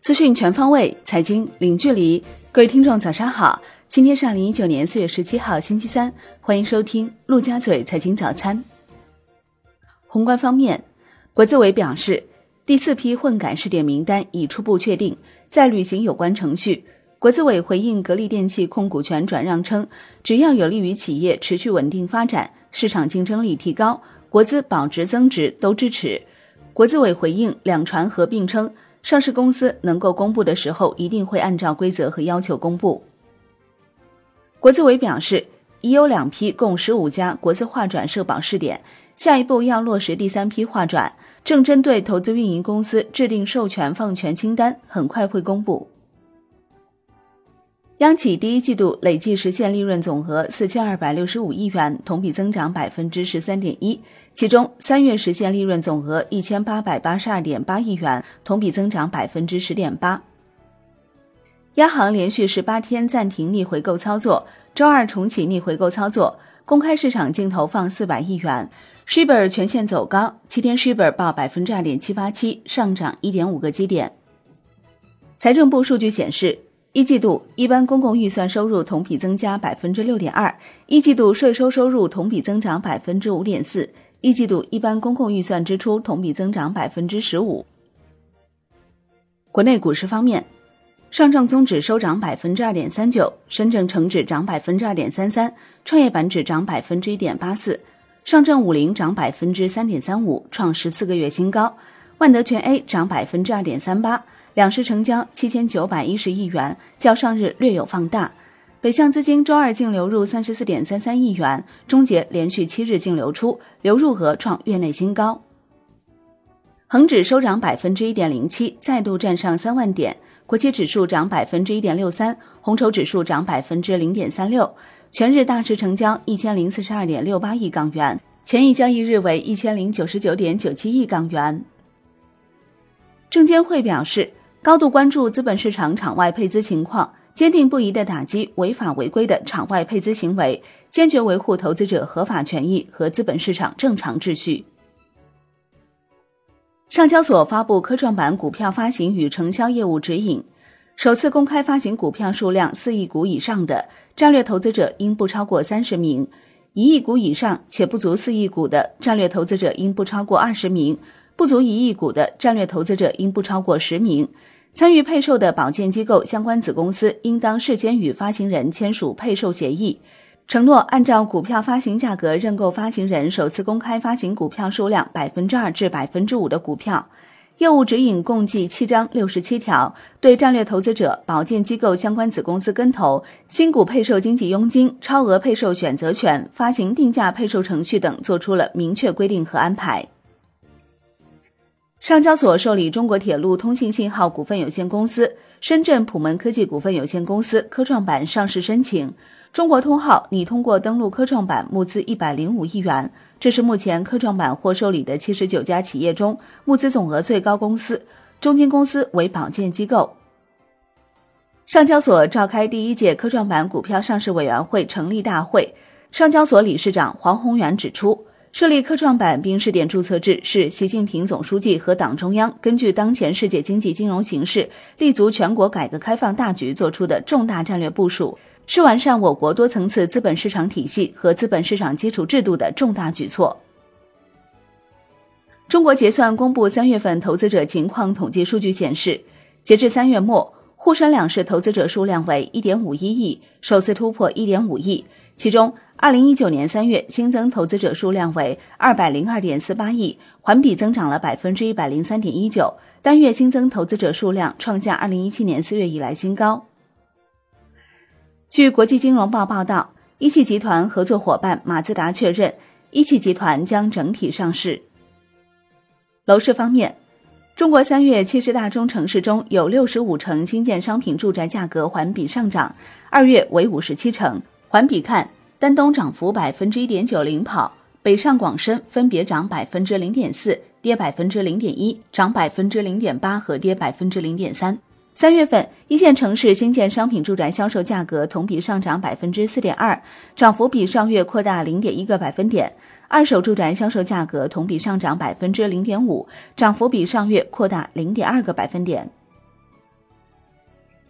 资讯全方位，财经零距离。各位听众，早上好！今天是二零一九年四月十七号，星期三，欢迎收听陆家嘴财经早餐。宏观方面，国资委表示，第四批混改试点名单已初步确定，在履行有关程序。国资委回应格力电器控股权转让称，只要有利于企业持续稳定发展、市场竞争力提高、国资保值增值，都支持。国资委回应两船合并称。上市公司能够公布的时候，一定会按照规则和要求公布。国资委表示，已有两批共十五家国资划转社保试点，下一步要落实第三批划转，正针对投资运营公司制定授权放权清单，很快会公布。央企第一季度累计实现利润总额四千二百六十五亿元，同比增长百分之十三点一。其中，三月实现利润总额一千八百八十二点八亿元，同比增长百分之十点八。央行连续十八天暂停逆回购操作，周二重启逆回购操作，公开市场净投放四百亿元。Shibor 全线走高，七天 Shibor 报百分之二点七八七，上涨一点五个基点。财政部数据显示。一季度一般公共预算收入同比增加百分之六点二，一季度税收收入同比增长百分之五点四，一季度一般公共预算支出同比增长百分之十五。国内股市方面，上证综指收涨百分之二点三九，深证成指涨百分之二点三三，创业板指涨百分之一点八四，上证五零涨百分之三点三五，创十四个月新高，万德全 A 涨百分之二点三八。两市成交七千九百一十亿元，较上日略有放大。北向资金周二净流入三十四点三三亿元，终结连续七日净流出，流入额创月内新高。恒指收涨百分之一点零七，再度站上三万点。国际指数涨百分之一点六三，红筹指数涨百分之零点三六。全日大市成交一千零四十二点六八亿港元，前一交易日为一千零九十九点九七亿港元。证监会表示。高度关注资本市场场外配资情况，坚定不移地打击违法违规的场外配资行为，坚决维护投资者合法权益和资本市场正常秩序。上交所发布科创板股票发行与承销业务指引，首次公开发行股票数量四亿股以上的战略投资者应不超过三十名，一亿股以上且不足四亿股的战略投资者应不超过二十名，不足一亿股的战略投资者应不超过十名。参与配售的保荐机构相关子公司应当事先与发行人签署配售协议，承诺按照股票发行价格认购发行人首次公开发行股票数量百分之二至百分之五的股票。业务指引共计七章六十七条，对战略投资者、保荐机构相关子公司跟投、新股配售经纪佣金、超额配售选择权、发行定价配售程序等作出了明确规定和安排。上交所受理中国铁路通信信号股份有限公司、深圳普门科技股份有限公司科创板上市申请。中国通号拟通过登陆科创板募资一百零五亿元，这是目前科创板获受理的七十九家企业中募资总额最高公司。中金公司为保荐机构。上交所召开第一届科创板股票上市委员会成立大会，上交所理事长黄宏元指出。设立科创板并试点注册制是习近平总书记和党中央根据当前世界经济金融形势，立足全国改革开放大局作出的重大战略部署，是完善我国多层次资本市场体系和资本市场基础制度的重大举措。中国结算公布三月份投资者情况统计数据显示，截至三月末，沪深两市投资者数量为一点五一亿，首次突破一点五亿，其中。二零一九年三月新增投资者数量为二百零二点四八亿，环比增长了百分之一百零三点一九，单月新增投资者数量创下二零一七年四月以来新高。据国际金融报报道，一汽集团合作伙伴马自达确认，一汽集团将整体上市。楼市方面，中国三月七十大中城市中有六十五城新建商品住宅价格环比上涨，二月为五十七城，环比看。丹东涨幅百分之一点九，领跑；北上广深分别涨百分之零点四，跌百分之零点一，涨百分之零点八和跌百分之零点三。三月份，一线城市新建商品住宅销售价格同比上涨百分之四点二，涨幅比上月扩大零点一个百分点；二手住宅销售价格同比上涨百分之零点五，涨幅比上月扩大零点二个百分点。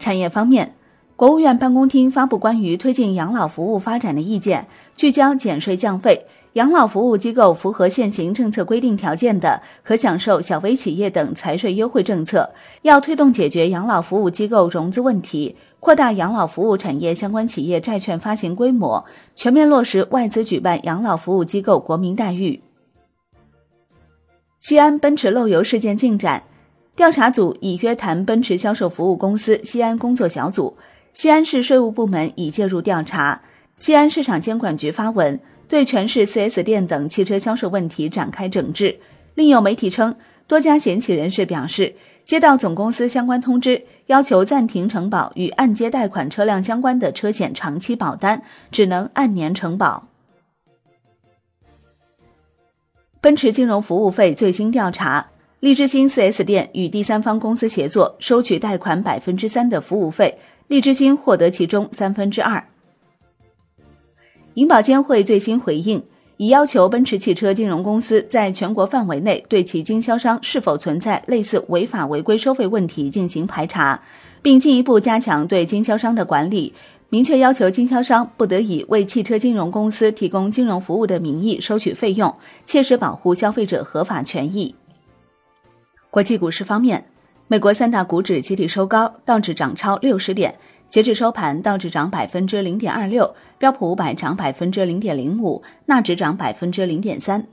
产业方面，国务院办公厅发布关于推进养老服务发展的意见，聚焦减税降费。养老服务机构符合现行政策规定条件的，可享受小微企业等财税优惠政策。要推动解决养老服务机构融资问题，扩大养老服务产业相关企业债券发行规模，全面落实外资举办养老服务机构国民待遇。西安奔驰漏油事件进展，调查组已约谈奔驰销售服务公司西安工作小组，西安市税务部门已介入调查。西安市场监管局发文。对全市 4S 店等汽车销售问题展开整治。另有媒体称，多家险企人士表示，接到总公司相关通知，要求暂停承保与按揭贷款车辆相关的车险长期保单，只能按年承保。奔驰金融服务费最新调查：利之星 4S 店与第三方公司协作，收取贷款百分之三的服务费，利之星获得其中三分之二。银保监会最新回应，已要求奔驰汽车金融公司在全国范围内对其经销商是否存在类似违法违规收费问题进行排查，并进一步加强对经销商的管理，明确要求经销商不得以为汽车金融公司提供金融服务的名义收取费用，切实保护消费者合法权益。国际股市方面，美国三大股指集体收高，道指涨超六十点。截至收盘，道指涨百分之零点二六，标普五百涨百分之零点零五，纳指涨百分之零点三。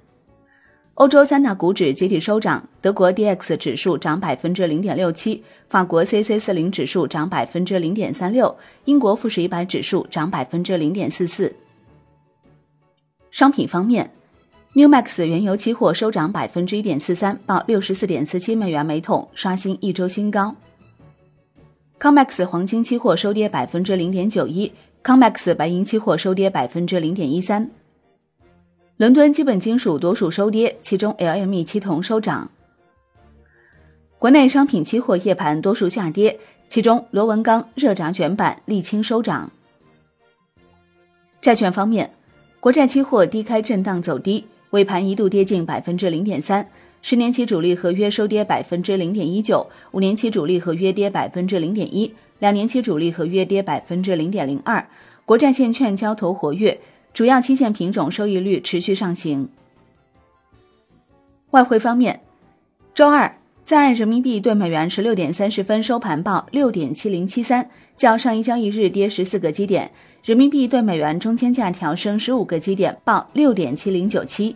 欧洲三大股指集体收涨，德国 D X 指数涨百分之零点六七，法国 C C 四零指数涨百分之零点三六，英国富时一百指数涨百分之零点四四。商品方面，New Max 原油期货收涨百分之一点四三，报六十四点四七美元每桶，刷新一周新高。COMEX 黄金期货收跌百分之零点九一，COMEX 白银期货收跌百分之零点一三。伦敦基本金属多数收跌，其中 LME 期铜收涨。国内商品期货夜盘多数下跌，其中螺纹钢、热轧卷板、沥青收涨。债券方面，国债期货低开震荡走低，尾盘一度跌近百分之零点三。十年期主力合约收跌百分之零点一九，五年期主力合约跌百分之零点一，两年期主力合约跌百分之零点零二。国债现券交投活跃，主要期限品种收益率持续上行。外汇方面，周二在人民币对美元十六点三十分收盘报六点七零七三，较上一交易日跌十四个基点，人民币对美元中间价调升十五个基点，报六点七零九七。